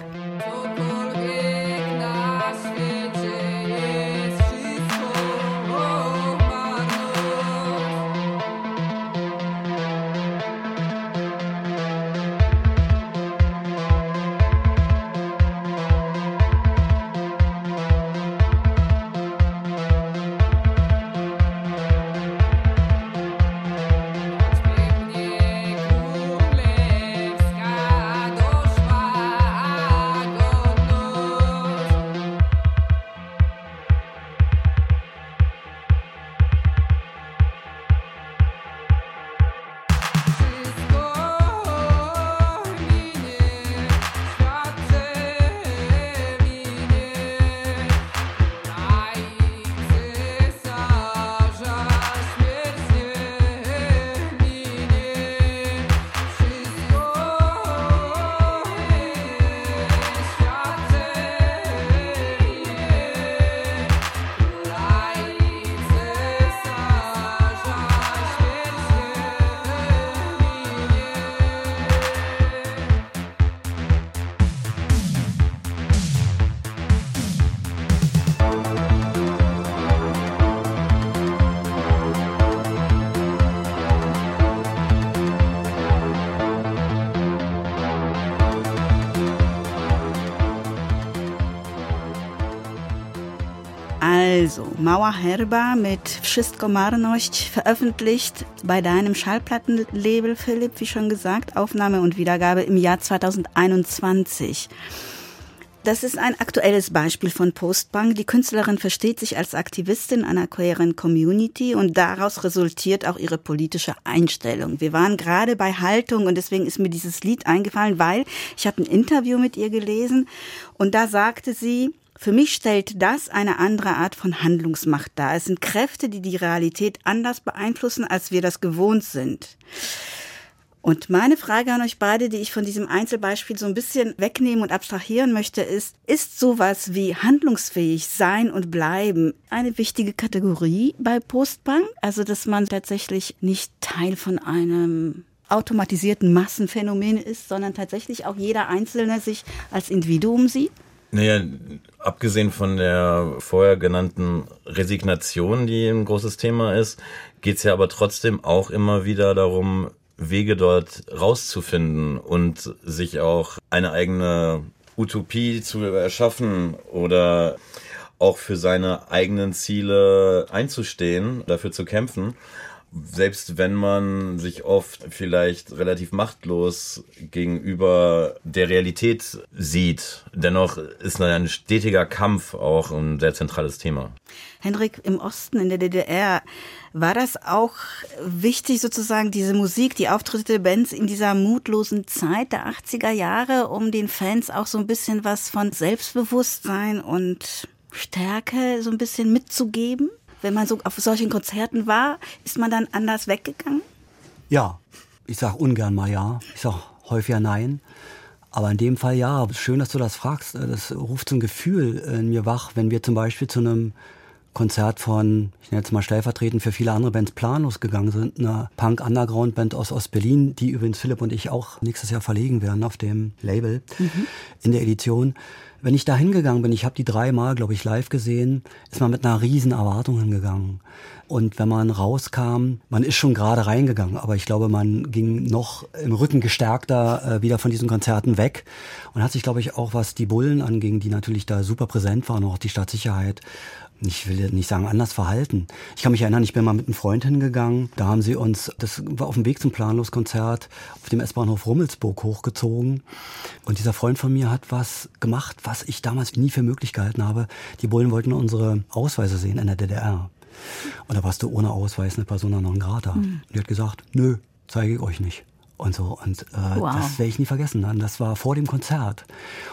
Mauer Herba mit Wszystko marność, veröffentlicht bei deinem Schallplattenlabel, Philipp, wie schon gesagt, Aufnahme und Wiedergabe im Jahr 2021. Das ist ein aktuelles Beispiel von Postpunk. Die Künstlerin versteht sich als Aktivistin einer queeren Community und daraus resultiert auch ihre politische Einstellung. Wir waren gerade bei Haltung und deswegen ist mir dieses Lied eingefallen, weil ich habe ein Interview mit ihr gelesen und da sagte sie, für mich stellt das eine andere Art von Handlungsmacht dar. Es sind Kräfte, die die Realität anders beeinflussen, als wir das gewohnt sind. Und meine Frage an euch beide, die ich von diesem Einzelbeispiel so ein bisschen wegnehmen und abstrahieren möchte, ist, ist sowas wie handlungsfähig sein und bleiben eine wichtige Kategorie bei Postbank? Also, dass man tatsächlich nicht Teil von einem automatisierten Massenphänomen ist, sondern tatsächlich auch jeder Einzelne sich als Individuum sieht? Naja, abgesehen von der vorher genannten Resignation, die ein großes Thema ist, geht's ja aber trotzdem auch immer wieder darum, Wege dort rauszufinden und sich auch eine eigene Utopie zu erschaffen oder auch für seine eigenen Ziele einzustehen, dafür zu kämpfen. Selbst wenn man sich oft vielleicht relativ machtlos gegenüber der Realität sieht, dennoch ist ein stetiger Kampf auch ein sehr zentrales Thema. Henrik, im Osten, in der DDR, war das auch wichtig, sozusagen diese Musik, die Auftritte der Bands in dieser mutlosen Zeit der 80er Jahre, um den Fans auch so ein bisschen was von Selbstbewusstsein und Stärke so ein bisschen mitzugeben? Wenn man so auf solchen Konzerten war, ist man dann anders weggegangen? Ja, ich sag ungern mal ja. Ich sag häufiger nein. Aber in dem Fall ja. Schön, dass du das fragst. Das ruft so ein Gefühl in mir wach, wenn wir zum Beispiel zu einem Konzert von, ich nenne jetzt mal stellvertretend für viele andere Bands, Planlos gegangen sind, einer Punk-Underground-Band aus Ostberlin, die übrigens Philipp und ich auch nächstes Jahr verlegen werden auf dem Label in der Edition. Wenn ich da hingegangen bin, ich habe die dreimal, glaube ich, live gesehen, ist man mit einer riesen Erwartung hingegangen. Und wenn man rauskam, man ist schon gerade reingegangen, aber ich glaube, man ging noch im Rücken gestärkter äh, wieder von diesen Konzerten weg und hat sich, glaube ich, auch was die Bullen anging, die natürlich da super präsent waren, auch die Stadtsicherheit, ich will nicht sagen anders verhalten. Ich kann mich erinnern, ich bin mal mit einem Freund hingegangen. Da haben sie uns, das war auf dem Weg zum Planlos-Konzert, auf dem S-Bahnhof Rummelsburg hochgezogen. Und dieser Freund von mir hat was gemacht, was ich damals nie für möglich gehalten habe. Die Bullen wollten unsere Ausweise sehen in der DDR. Und da warst du ohne Ausweis eine Persona non grata. Mhm. Die hat gesagt, nö, zeige ich euch nicht und so. Und äh, wow. das werde ich nie vergessen. Das war vor dem Konzert.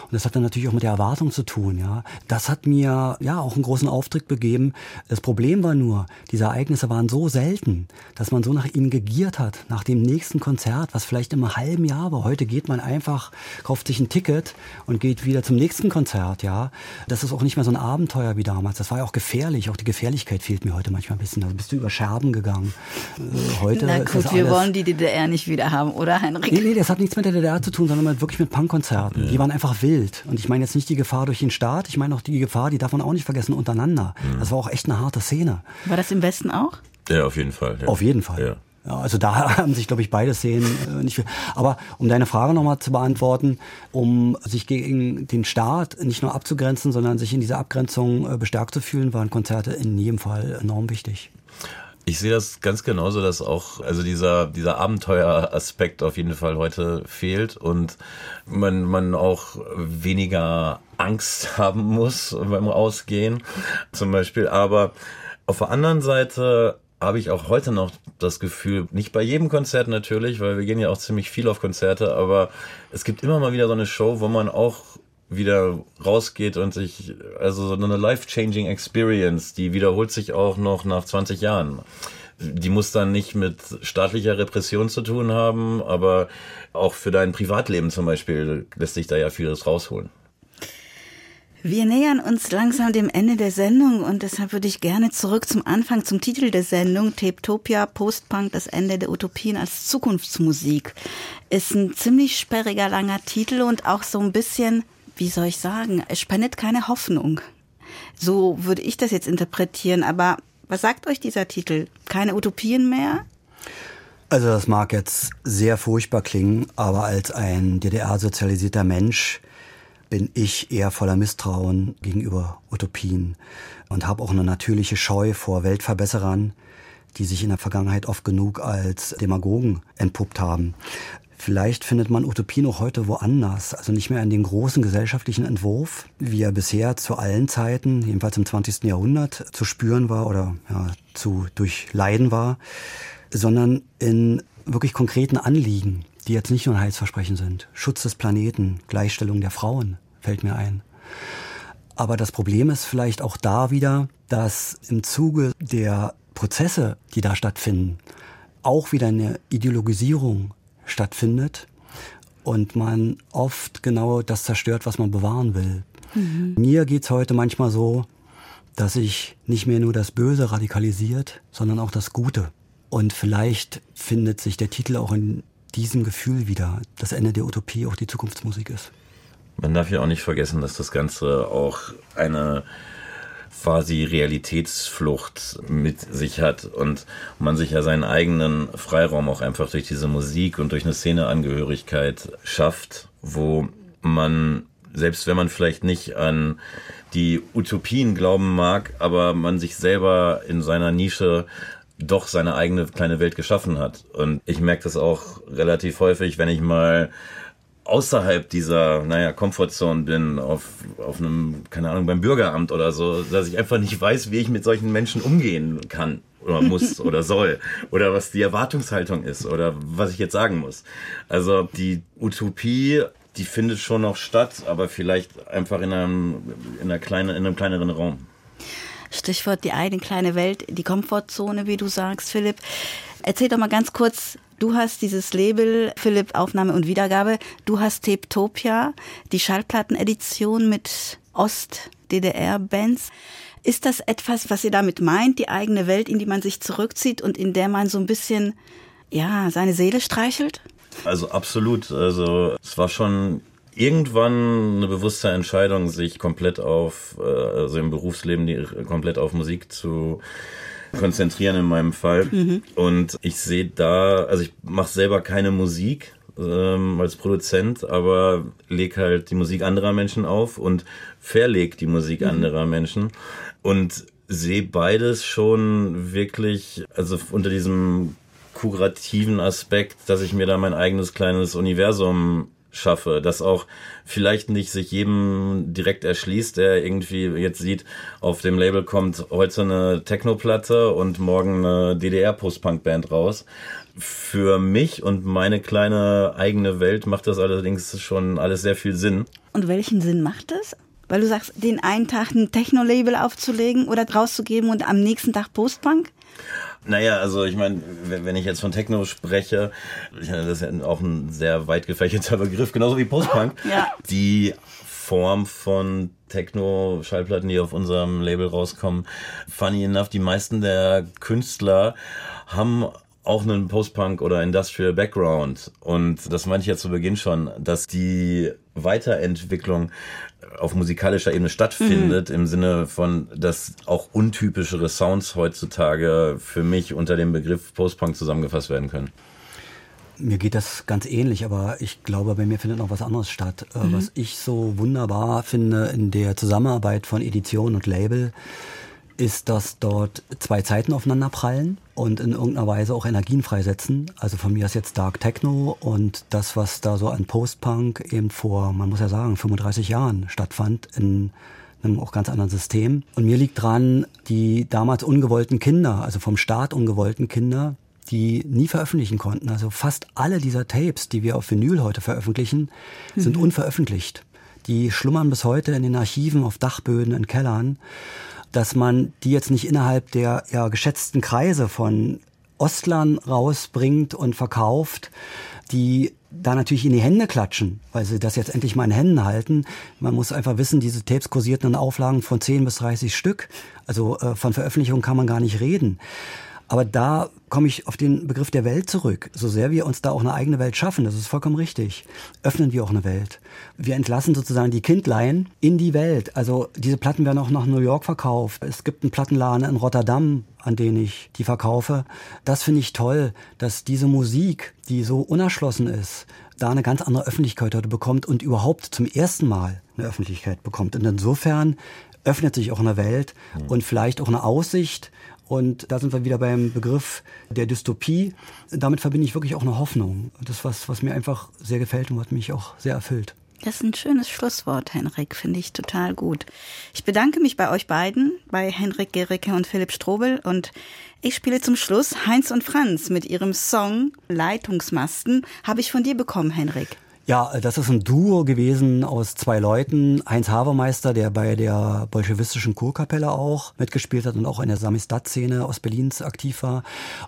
Und das hat dann natürlich auch mit der Erwartung zu tun. Ja, Das hat mir ja auch einen großen Auftritt begeben. Das Problem war nur, diese Ereignisse waren so selten, dass man so nach ihnen gegiert hat, nach dem nächsten Konzert, was vielleicht im halben Jahr war. Heute geht man einfach, kauft sich ein Ticket und geht wieder zum nächsten Konzert. Ja, Das ist auch nicht mehr so ein Abenteuer wie damals. Das war ja auch gefährlich. Auch die Gefährlichkeit fehlt mir heute manchmal ein bisschen. Da bist du über Scherben gegangen. Äh, heute Na gut, wir wollen die DDR nicht wieder haben oder, Heinrich? Nee, nee, das hat nichts mit der DDR zu tun, sondern wirklich mit Punkkonzerten. Ja. Die waren einfach wild. Und ich meine jetzt nicht die Gefahr durch den Staat, ich meine auch die Gefahr, die darf man auch nicht vergessen, untereinander. Mhm. Das war auch echt eine harte Szene. War das im Westen auch? Ja, auf jeden Fall. Ja. Auf jeden Fall. Ja. Ja, also da [laughs] haben sich, glaube ich, beide Szenen äh, nicht viel. Aber um deine Frage nochmal zu beantworten, um sich gegen den Staat nicht nur abzugrenzen, sondern sich in dieser Abgrenzung äh, bestärkt zu fühlen, waren Konzerte in jedem Fall enorm wichtig. Ich sehe das ganz genauso, dass auch, also dieser, dieser Abenteueraspekt auf jeden Fall heute fehlt und man, man auch weniger Angst [laughs] haben muss beim Ausgehen zum Beispiel. Aber auf der anderen Seite habe ich auch heute noch das Gefühl, nicht bei jedem Konzert natürlich, weil wir gehen ja auch ziemlich viel auf Konzerte, aber es gibt immer mal wieder so eine Show, wo man auch wieder rausgeht und sich, also so eine life-changing Experience, die wiederholt sich auch noch nach 20 Jahren. Die muss dann nicht mit staatlicher Repression zu tun haben, aber auch für dein Privatleben zum Beispiel lässt sich da ja vieles rausholen. Wir nähern uns langsam dem Ende der Sendung und deshalb würde ich gerne zurück zum Anfang, zum Titel der Sendung, Tapetopia, Postpunk, das Ende der Utopien als Zukunftsmusik. Ist ein ziemlich sperriger, langer Titel und auch so ein bisschen wie soll ich sagen, es spendet keine Hoffnung. So würde ich das jetzt interpretieren. Aber was sagt euch dieser Titel? Keine Utopien mehr? Also das mag jetzt sehr furchtbar klingen, aber als ein DDR-sozialisierter Mensch bin ich eher voller Misstrauen gegenüber Utopien und habe auch eine natürliche Scheu vor Weltverbesserern, die sich in der Vergangenheit oft genug als Demagogen entpuppt haben. Vielleicht findet man Utopien auch heute woanders, also nicht mehr in dem großen gesellschaftlichen Entwurf, wie er bisher zu allen Zeiten, jedenfalls im 20. Jahrhundert, zu spüren war oder ja, zu durchleiden war, sondern in wirklich konkreten Anliegen, die jetzt nicht nur ein Heilsversprechen sind. Schutz des Planeten, Gleichstellung der Frauen fällt mir ein. Aber das Problem ist vielleicht auch da wieder, dass im Zuge der Prozesse, die da stattfinden, auch wieder eine Ideologisierung stattfindet und man oft genau das zerstört, was man bewahren will. Mhm. Mir geht's heute manchmal so, dass sich nicht mehr nur das Böse radikalisiert, sondern auch das Gute. Und vielleicht findet sich der Titel auch in diesem Gefühl wieder, das Ende der Utopie auch die Zukunftsmusik ist. Man darf ja auch nicht vergessen, dass das Ganze auch eine quasi Realitätsflucht mit sich hat und man sich ja seinen eigenen Freiraum auch einfach durch diese Musik und durch eine Szeneangehörigkeit schafft, wo man, selbst wenn man vielleicht nicht an die Utopien glauben mag, aber man sich selber in seiner Nische doch seine eigene kleine Welt geschaffen hat. Und ich merke das auch relativ häufig, wenn ich mal außerhalb dieser, naja, Komfortzone bin, auf, auf einem, keine Ahnung, beim Bürgeramt oder so, dass ich einfach nicht weiß, wie ich mit solchen Menschen umgehen kann oder muss [laughs] oder soll oder was die Erwartungshaltung ist oder was ich jetzt sagen muss. Also die Utopie, die findet schon noch statt, aber vielleicht einfach in einem, in einer kleinen, in einem kleineren Raum. Stichwort die eigene kleine Welt, die Komfortzone, wie du sagst, Philipp. Erzähl doch mal ganz kurz, Du hast dieses Label Philipp Aufnahme und Wiedergabe. Du hast Tapetopia, die Schallplattenedition mit Ost-DDR-Bands. Ist das etwas, was ihr damit meint, die eigene Welt, in die man sich zurückzieht und in der man so ein bisschen, ja, seine Seele streichelt? Also absolut. Also es war schon irgendwann eine bewusste Entscheidung, sich komplett auf, äh, also im Berufsleben komplett auf Musik zu konzentrieren in meinem Fall. Und ich sehe da, also ich mache selber keine Musik ähm, als Produzent, aber leg halt die Musik anderer Menschen auf und verleg die Musik anderer Menschen. Und sehe beides schon wirklich, also unter diesem kurativen Aspekt, dass ich mir da mein eigenes kleines Universum schaffe, das auch vielleicht nicht sich jedem direkt erschließt, der irgendwie jetzt sieht, auf dem Label kommt heute eine Techno-Platte und morgen eine DDR-Post-Punk-Band raus. Für mich und meine kleine eigene Welt macht das allerdings schon alles sehr viel Sinn. Und welchen Sinn macht das? Weil du sagst, den einen Tag ein Techno-Label aufzulegen oder rauszugeben und am nächsten Tag Postpunk? Naja, also ich meine, wenn ich jetzt von Techno spreche, das ist ja auch ein sehr weit gefächerter Begriff, genauso wie Postpunk. [laughs] Ja. Die Form von Techno-Schallplatten, die auf unserem Label rauskommen, funny enough, die meisten der Künstler haben auch einen Post-Punk oder Industrial Background. Und das meinte ich ja zu Beginn schon, dass die Weiterentwicklung auf musikalischer Ebene stattfindet, im Sinne von, dass auch untypischere Sounds heutzutage für mich unter dem Begriff Post-Punk zusammengefasst werden können. Mir geht das ganz ähnlich, aber ich glaube, bei mir findet noch was anderes statt. Äh, Was ich so wunderbar finde in der Zusammenarbeit von Edition und Label, ist, dass dort zwei Zeiten aufeinander prallen und in irgendeiner Weise auch Energien freisetzen. Also von mir ist jetzt Dark Techno und das, was da so an Post-Punk eben vor, man muss ja sagen, 35 Jahren stattfand, in einem auch ganz anderen System. Und mir liegt dran, die damals ungewollten Kinder, also vom Staat ungewollten Kinder, die nie veröffentlichen konnten. Also fast alle dieser Tapes, die wir auf Vinyl heute veröffentlichen, sind unveröffentlicht. Die schlummern bis heute in den Archiven, auf Dachböden, in Kellern. Dass man die jetzt nicht innerhalb der ja, geschätzten Kreise von Ostlern rausbringt und verkauft, die da natürlich in die Hände klatschen, weil sie das jetzt endlich mal in Händen halten. Man muss einfach wissen, diese Tapes kursierten in Auflagen von 10 bis 30 Stück. Also äh, von Veröffentlichung kann man gar nicht reden. Aber da komme ich auf den Begriff der Welt zurück. So sehr wir uns da auch eine eigene Welt schaffen, das ist vollkommen richtig, öffnen wir auch eine Welt. Wir entlassen sozusagen die Kindlein in die Welt. Also diese Platten werden auch nach New York verkauft. Es gibt einen Plattenladen in Rotterdam, an den ich die verkaufe. Das finde ich toll, dass diese Musik, die so unerschlossen ist, da eine ganz andere Öffentlichkeit heute bekommt und überhaupt zum ersten Mal eine Öffentlichkeit bekommt. Und insofern öffnet sich auch eine Welt und vielleicht auch eine Aussicht. Und da sind wir wieder beim Begriff der Dystopie. Damit verbinde ich wirklich auch eine Hoffnung. Das ist was, was mir einfach sehr gefällt und was mich auch sehr erfüllt. Das ist ein schönes Schlusswort, Henrik, finde ich total gut. Ich bedanke mich bei euch beiden, bei Henrik Gericke und Philipp Strobel und ich spiele zum Schluss Heinz und Franz mit ihrem Song Leitungsmasten. Habe ich von dir bekommen, Henrik. Ja, das ist ein Duo gewesen aus zwei Leuten. Heinz Havermeister, der bei der bolschewistischen Kurkapelle auch mitgespielt hat und auch in der Samistat-Szene aus Berlins aktiv war.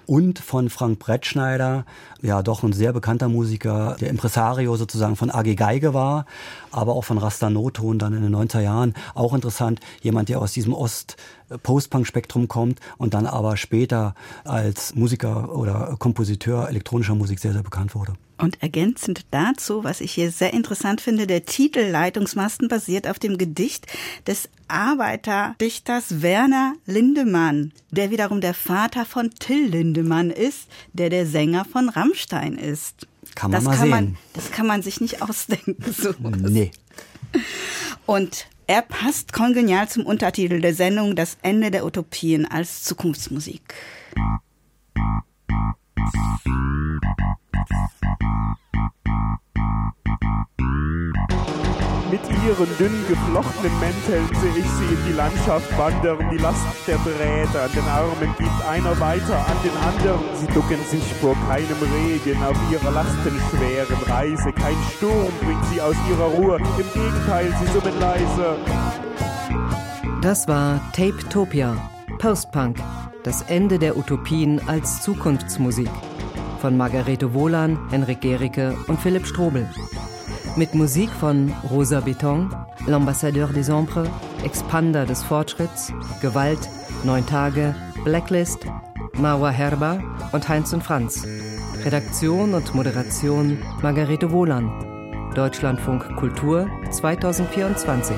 Und von Frank Brettschneider, ja doch ein sehr bekannter Musiker, der Impresario sozusagen von AG Geige war, aber auch von Rasta Noton dann in den 90er Jahren. Auch interessant, jemand, der aus diesem Ost- Post-Punk-Spektrum kommt und dann aber später als Musiker oder Kompositeur elektronischer Musik sehr, sehr bekannt wurde. Und ergänzend dazu, was ich hier sehr interessant finde, der Titel Leitungsmasten basiert auf dem Gedicht des Arbeiterdichters Werner Lindemann, der wiederum der Vater von Till Lindemann ist, der der Sänger von Rammstein ist. Kann man das mal kann Man, sehen. das kann man sich nicht ausdenken. So. Nee. Und er passt kongenial zum Untertitel der Sendung Das Ende der Utopien als Zukunftsmusik. Mit ihren dünn geflochtenen Mänteln sehe ich sie in die Landschaft wandern. Die Last der Drähte an den Armen gibt einer weiter an den anderen. Sie ducken sich vor keinem Regen auf ihrer lastenschweren Reise. Kein Sturm bringt sie aus ihrer Ruhe. Im Gegenteil, sie summen leise. Das war Tape-Topia, Postpunk, das Ende der Utopien als Zukunftsmusik. Von Margarete Wohlan, Henrik Gericke und Philipp Strobel. Mit Musik von Rosa Beton, L'Ambassadeur des Ombres, Expander des Fortschritts, Gewalt, Neun Tage, Blacklist, Marwa Herber und Heinz und Franz. Redaktion und Moderation Margarete Wohlan. Deutschlandfunk Kultur 2024.